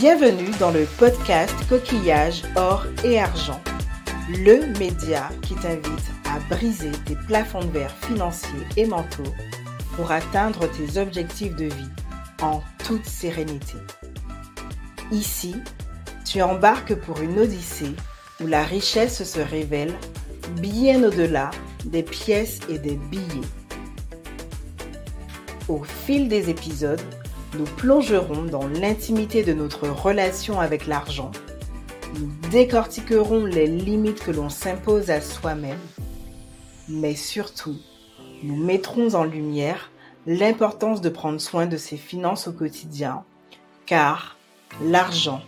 Bienvenue dans le podcast Coquillage, Or et Argent, le média qui t'invite à briser tes plafonds de verre financiers et mentaux pour atteindre tes objectifs de vie en toute sérénité. Ici, tu embarques pour une odyssée où la richesse se révèle bien au-delà des pièces et des billets. Au fil des épisodes, nous plongerons dans l'intimité de notre relation avec l'argent. Nous décortiquerons les limites que l'on s'impose à soi-même. Mais surtout, nous mettrons en lumière l'importance de prendre soin de ses finances au quotidien, car l'argent,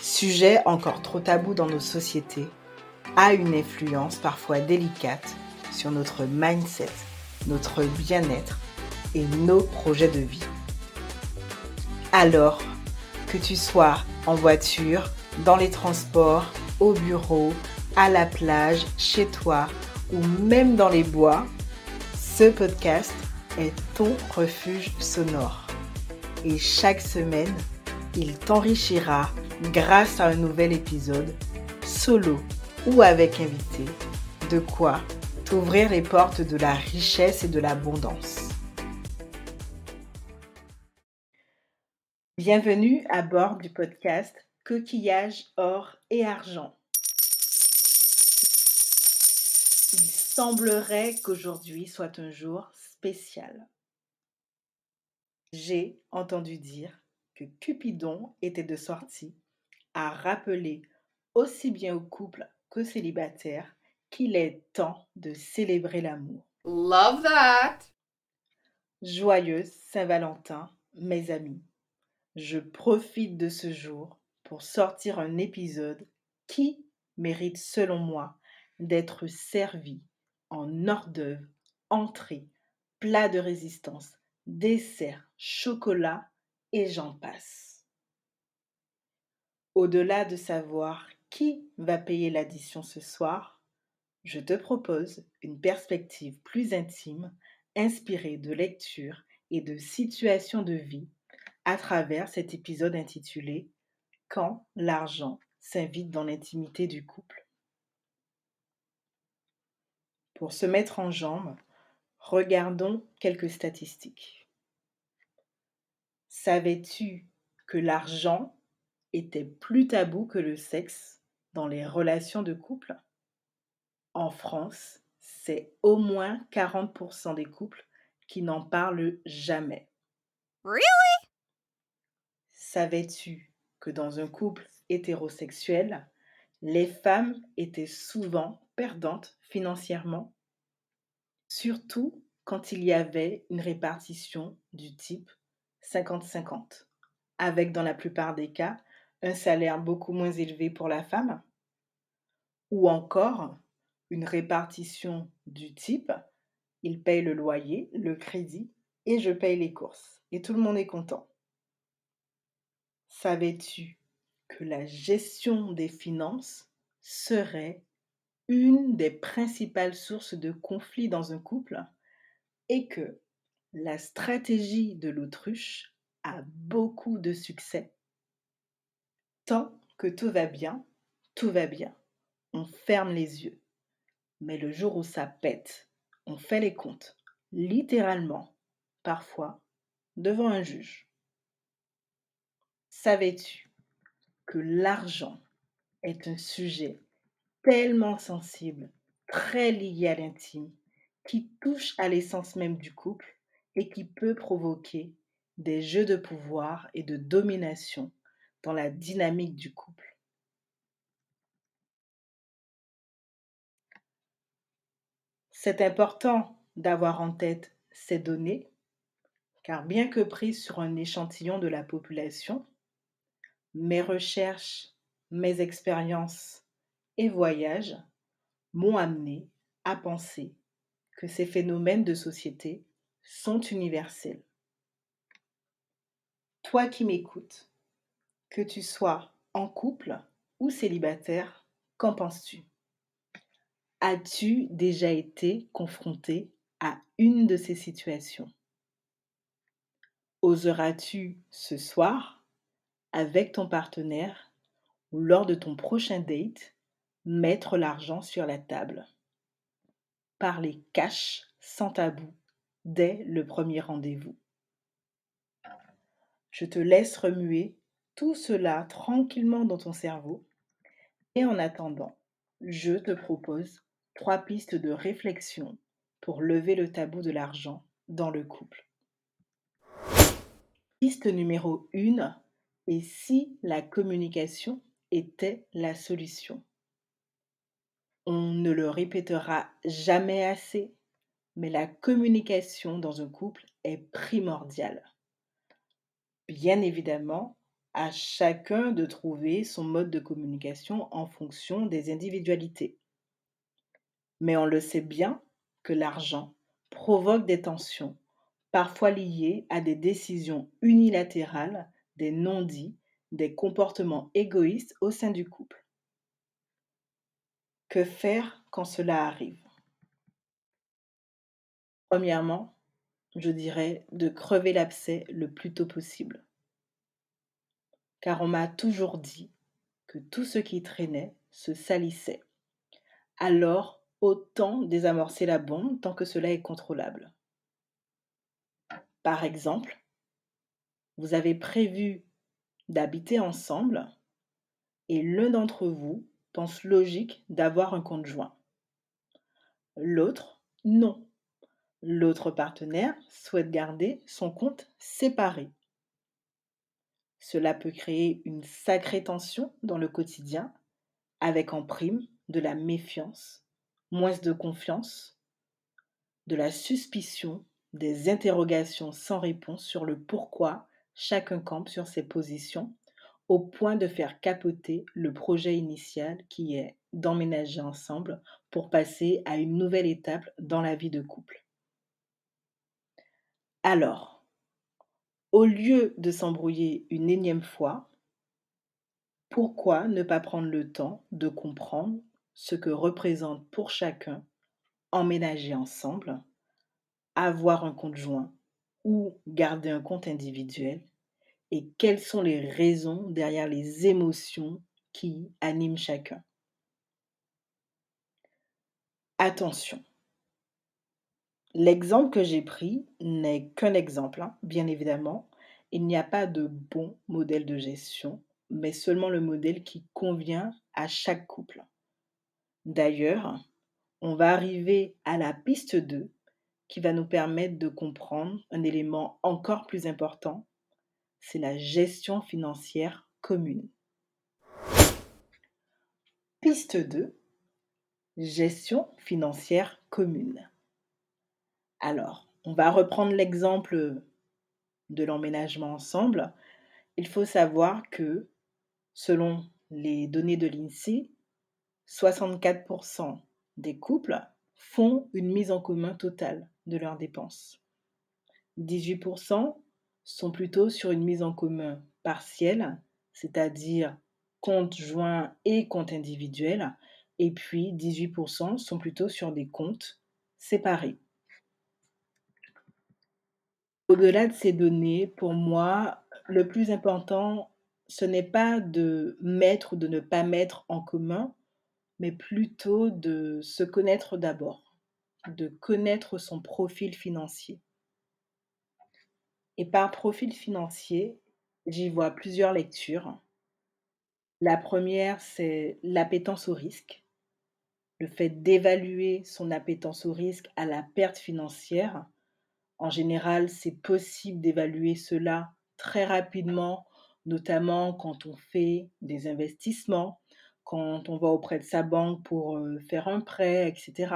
sujet encore trop tabou dans nos sociétés, a une influence parfois délicate sur notre mindset, notre bien-être et nos projets de vie. Alors, que tu sois en voiture, dans les transports, au bureau, à la plage, chez toi ou même dans les bois, ce podcast est ton refuge sonore. Et chaque semaine, il t'enrichira grâce à un nouvel épisode, solo ou avec invité, de quoi t'ouvrir les portes de la richesse et de l'abondance. Bienvenue à bord du podcast Coquillage, or et argent. Il semblerait qu'aujourd'hui soit un jour spécial. J'ai entendu dire que Cupidon était de sortie à rappeler aussi bien aux couples qu'aux célibataires qu'il est temps de célébrer l'amour. Love that! Joyeuse Saint-Valentin, mes amis je profite de ce jour pour sortir un épisode qui mérite selon moi d'être servi en hors d'œuvre, entrée, plat de résistance, dessert, chocolat et j'en passe. Au-delà de savoir qui va payer l'addition ce soir, je te propose une perspective plus intime, inspirée de lectures et de situations de vie à travers cet épisode intitulé Quand l'argent s'invite dans l'intimité du couple. Pour se mettre en jambe, regardons quelques statistiques. Savais-tu que l'argent était plus tabou que le sexe dans les relations de couple? En France, c'est au moins 40% des couples qui n'en parlent jamais. Really? Savais-tu que dans un couple hétérosexuel, les femmes étaient souvent perdantes financièrement? Surtout quand il y avait une répartition du type 50-50, avec dans la plupart des cas un salaire beaucoup moins élevé pour la femme, ou encore une répartition du type il paye le loyer, le crédit et je paye les courses. Et tout le monde est content. Savais-tu que la gestion des finances serait une des principales sources de conflits dans un couple et que la stratégie de l'autruche a beaucoup de succès? Tant que tout va bien, tout va bien. On ferme les yeux. Mais le jour où ça pète, on fait les comptes, littéralement, parfois, devant un juge. Savais-tu que l'argent est un sujet tellement sensible, très lié à l'intime, qui touche à l'essence même du couple et qui peut provoquer des jeux de pouvoir et de domination dans la dynamique du couple? C'est important d'avoir en tête ces données, car bien que prises sur un échantillon de la population, mes recherches, mes expériences et voyages m'ont amené à penser que ces phénomènes de société sont universels. Toi qui m'écoutes, que tu sois en couple ou célibataire, qu'en penses-tu? As-tu déjà été confronté à une de ces situations? Oseras-tu ce soir avec ton partenaire ou lors de ton prochain date, mettre l'argent sur la table. Parler cash sans tabou dès le premier rendez-vous. Je te laisse remuer tout cela tranquillement dans ton cerveau et en attendant, je te propose trois pistes de réflexion pour lever le tabou de l'argent dans le couple. Piste numéro 1. Et si la communication était la solution? On ne le répétera jamais assez, mais la communication dans un couple est primordiale. Bien évidemment, à chacun de trouver son mode de communication en fonction des individualités. Mais on le sait bien que l'argent provoque des tensions, parfois liées à des décisions unilatérales, des non-dits, des comportements égoïstes au sein du couple. Que faire quand cela arrive? Premièrement, je dirais de crever l'abcès le plus tôt possible. Car on m'a toujours dit que tout ce qui traînait se salissait. Alors, autant désamorcer la bombe tant que cela est contrôlable. Par exemple, vous avez prévu d'habiter ensemble et l'un d'entre vous pense logique d'avoir un compte joint. L'autre, non. L'autre partenaire souhaite garder son compte séparé. Cela peut créer une sacrée tension dans le quotidien, avec en prime de la méfiance, moins de confiance, de la suspicion, des interrogations sans réponse sur le pourquoi chacun campe sur ses positions, au point de faire capoter le projet initial qui est d'emménager ensemble pour passer à une nouvelle étape dans la vie de couple. Alors, au lieu de s'embrouiller une énième fois, pourquoi ne pas prendre le temps de comprendre ce que représente pour chacun emménager ensemble, avoir un compte joint ou garder un compte individuel et quelles sont les raisons derrière les émotions qui animent chacun. Attention, l'exemple que j'ai pris n'est qu'un exemple, hein, bien évidemment. Il n'y a pas de bon modèle de gestion, mais seulement le modèle qui convient à chaque couple. D'ailleurs, on va arriver à la piste 2 qui va nous permettre de comprendre un élément encore plus important, c'est la gestion financière commune. Piste 2, gestion financière commune. Alors, on va reprendre l'exemple de l'emménagement ensemble. Il faut savoir que, selon les données de l'INSEE, 64% des couples font une mise en commun totale de leurs dépenses. 18% sont plutôt sur une mise en commun partielle, c'est-à-dire compte joint et compte individuel, et puis 18% sont plutôt sur des comptes séparés. Au-delà de ces données, pour moi, le plus important, ce n'est pas de mettre ou de ne pas mettre en commun, mais plutôt de se connaître d'abord, de connaître son profil financier. Et par profil financier, j'y vois plusieurs lectures. La première, c'est l'appétence au risque, le fait d'évaluer son appétence au risque à la perte financière. En général, c'est possible d'évaluer cela très rapidement, notamment quand on fait des investissements, quand on va auprès de sa banque pour faire un prêt, etc.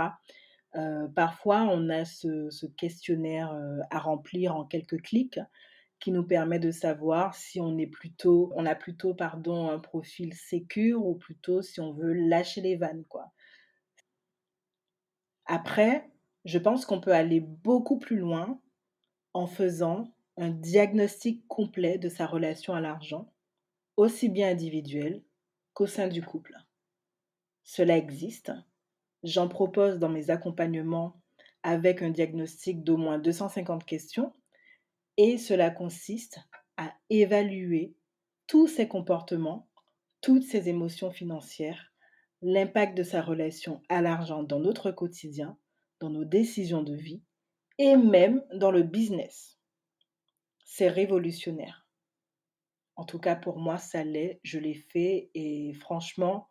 parfois, on a ce, questionnaire à remplir en quelques clics qui nous permet de savoir si on est plutôt, on a plutôt pardon un profil sécure ou plutôt si on veut lâcher les vannes. Après, je pense qu'on peut aller beaucoup plus loin en faisant un diagnostic complet de sa relation à l'argent, aussi bien individuel qu'au sein du couple. Cela existe. J'en propose dans mes accompagnements avec un diagnostic d'au moins 250 questions et cela consiste à évaluer tous ses comportements, toutes ses émotions financières, l'impact de sa relation à l'argent dans notre quotidien, dans nos décisions de vie et même dans le business. C'est révolutionnaire. En tout cas, pour moi, ça l'est. Je l'ai fait et franchement,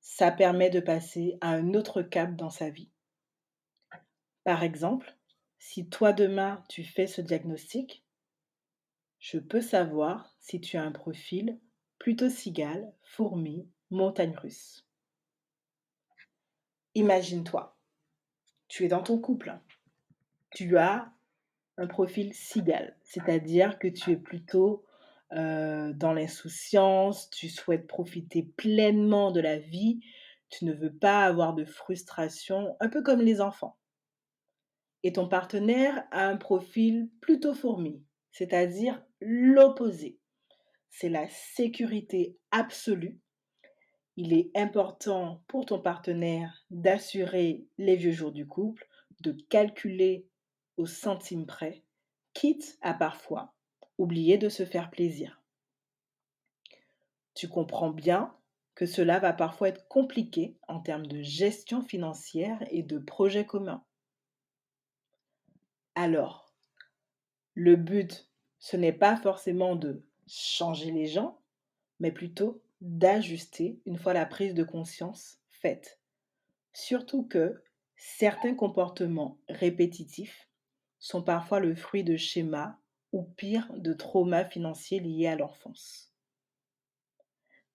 ça permet de passer à un autre cap dans sa vie. Par exemple, si toi demain tu fais ce diagnostic, je peux savoir si tu as un profil plutôt cigale, fourmi, montagne russe. Imagine-toi, tu es dans ton couple. Tu as un profil cigale, c'est-à-dire que tu es plutôt euh, dans l'insouciance, tu souhaites profiter pleinement de la vie, tu ne veux pas avoir de frustration, un peu comme les enfants. Et ton partenaire a un profil plutôt fourmi, c'est-à-dire l'opposé. C'est la sécurité absolue. Il est important pour ton partenaire d'assurer les vieux jours du couple, de calculer au centime près, quitte à parfois oublier de se faire plaisir. Tu comprends bien que cela va parfois être compliqué en termes de gestion financière et de projets communs. Alors, le but, ce n'est pas forcément de changer les gens, mais plutôt d'ajuster une fois la prise de conscience faite. Surtout que certains comportements répétitifs sont parfois le fruit de schémas ou pire de traumas financiers liés à l'enfance.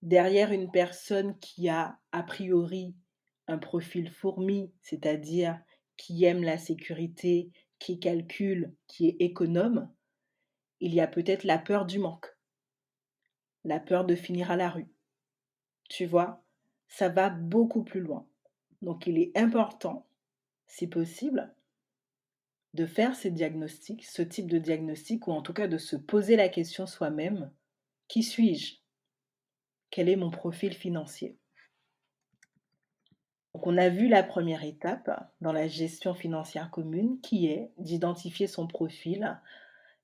Derrière une personne qui a a priori un profil fourmi, c'est-à-dire qui aime la sécurité, qui calcule, qui est économe, il y a peut-être la peur du manque, la peur de finir à la rue. Tu vois, ça va beaucoup plus loin. Donc il est important, si possible, de faire ces diagnostics, ce type de diagnostic, ou en tout cas de se poser la question soi-même, qui suis-je? Quel est mon profil financier? Donc on a vu la première étape dans la gestion financière commune, qui est d'identifier son profil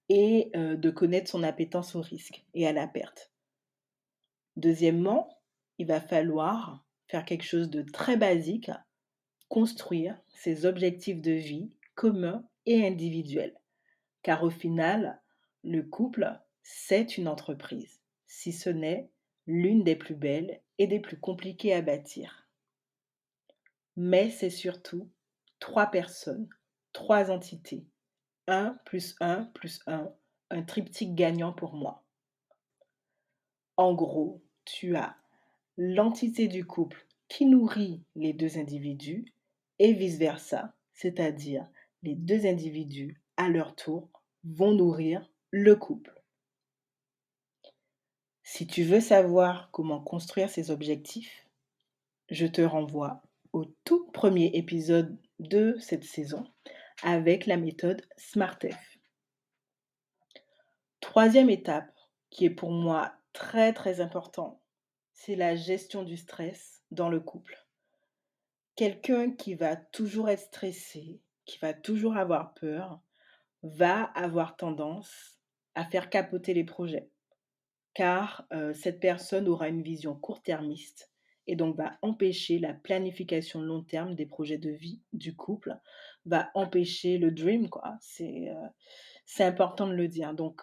et euh, de connaître son appétence au risque et à la perte. Deuxièmement, il va falloir faire quelque chose de très basique, construire ses objectifs de vie communs et individuel. Car au final, le couple, c'est une entreprise, si ce n'est l'une des plus belles et des plus compliquées à bâtir. Mais c'est surtout trois personnes, trois entités. Un plus un plus un, un triptyque gagnant pour moi. En gros, tu as l'entité du couple qui nourrit les deux individus et vice-versa, c'est-à-dire les deux individus, à leur tour, vont nourrir le couple. Si tu veux savoir comment construire ces objectifs, je te renvoie au tout premier épisode de cette saison avec la méthode SmartF. Troisième étape, qui est pour moi très très important, c'est la gestion du stress dans le couple. Quelqu'un qui va toujours être stressé, qui va toujours avoir peur, va avoir tendance à faire capoter les projets. Car cette personne aura une vision court-termiste et donc va empêcher la planification long terme des projets de vie du couple, va empêcher le dream, quoi. C'est important de le dire. Donc,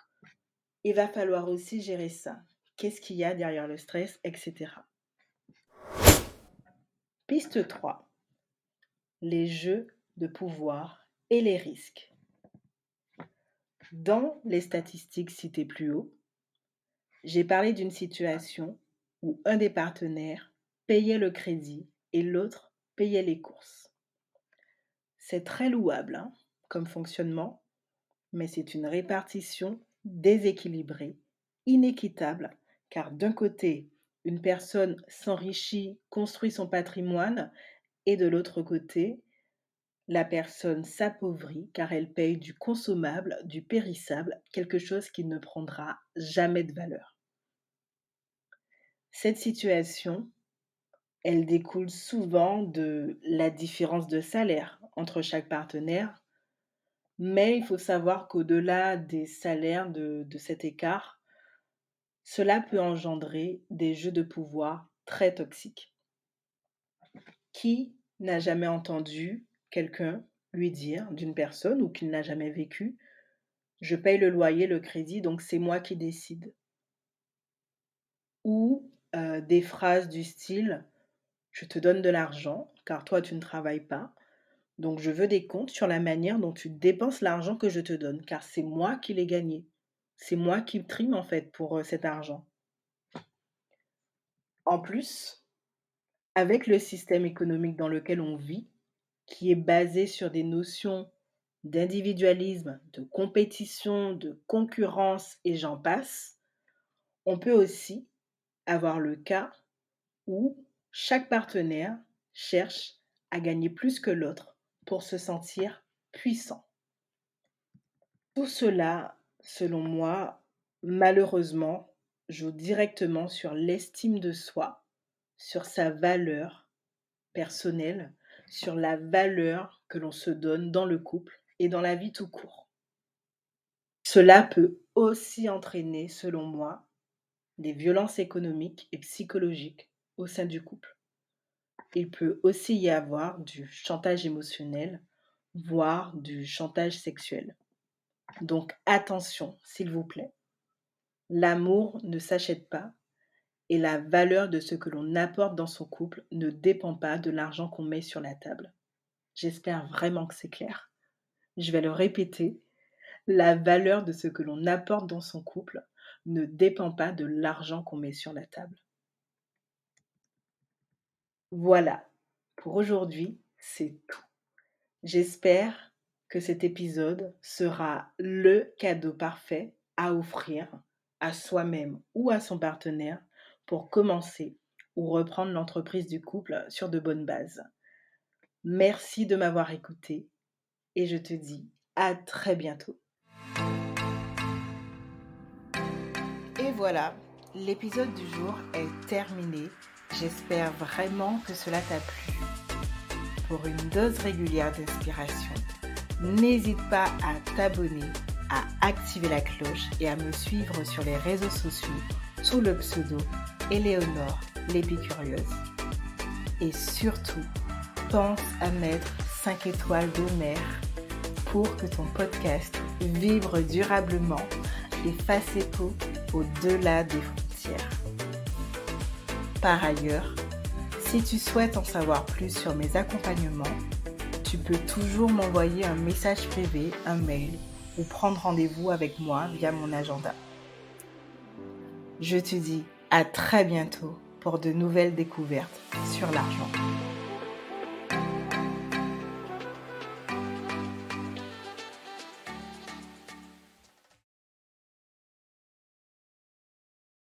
il va falloir aussi gérer ça. Qu'est-ce qu'il y a derrière le stress, etc. Piste 3. Les jeux de pouvoir et les risques. Dans les statistiques citées plus haut, j'ai parlé d'une situation où un des partenaires payait le crédit et l'autre payait les courses. C'est très louable hein, comme fonctionnement, mais c'est une répartition déséquilibrée, inéquitable, car d'un côté, une personne s'enrichit, construit son patrimoine, et de l'autre côté, la personne s'appauvrit car elle paye du consommable, du périssable, quelque chose qui ne prendra jamais de valeur. Cette situation, elle découle souvent de la différence de salaire entre chaque partenaire, mais il faut savoir qu'au-delà des salaires de, de cet écart, cela peut engendrer des jeux de pouvoir très toxiques. Qui n'a jamais entendu quelqu'un lui dire d'une personne ou qu'il n'a jamais vécu, je paye le loyer, le crédit, donc c'est moi qui décide. Ou euh, des phrases du style, je te donne de l'argent car toi tu ne travailles pas, donc je veux des comptes sur la manière dont tu dépenses l'argent que je te donne, car c'est moi qui l'ai gagné. C'est moi qui trime en fait pour euh, cet argent. En plus, avec le système économique dans lequel on vit, qui est basé sur des notions d'individualisme, de compétition, de concurrence et j'en passe, on peut aussi avoir le cas où chaque partenaire cherche à gagner plus que l'autre pour se sentir puissant. Tout cela, selon moi, malheureusement, joue directement sur l'estime de soi, sur sa valeur personnelle, sur la valeur que l'on se donne dans le couple et dans la vie tout court. Cela peut aussi entraîner, selon moi, des violences économiques et psychologiques au sein du couple. Il peut aussi y avoir du chantage émotionnel, voire du chantage sexuel. Donc attention, s'il vous plaît. L'amour ne s'achète pas et la valeur de ce que l'on apporte dans son couple ne dépend pas de l'argent qu'on met sur la table. J'espère vraiment que c'est clair. Je vais le répéter. La valeur de ce que l'on apporte dans son couple ne dépend pas de l'argent qu'on met sur la table. Voilà, pour aujourd'hui, c'est tout. J'espère que cet épisode sera le cadeau parfait à offrir à soi-même ou à son partenaire pour commencer ou reprendre l'entreprise du couple sur de bonnes bases. Merci de m'avoir écouté et je te dis à très bientôt. Et voilà, l'épisode du jour est terminé. J'espère vraiment que cela t'a plu. Pour une dose régulière d'inspiration, n'hésite pas à t'abonner à activer la cloche et à me suivre sur les réseaux sociaux sous le pseudo Éléonore l'épicurieuse. Et surtout, pense à mettre 5 étoiles mer pour que ton podcast vibre durablement et fasse écho au-delà des frontières. Par ailleurs, si tu souhaites en savoir plus sur mes accompagnements, tu peux toujours m'envoyer un message privé, un mail ou prendre rendez-vous avec moi via mon agenda. Je te dis à très bientôt pour de nouvelles découvertes sur l'argent.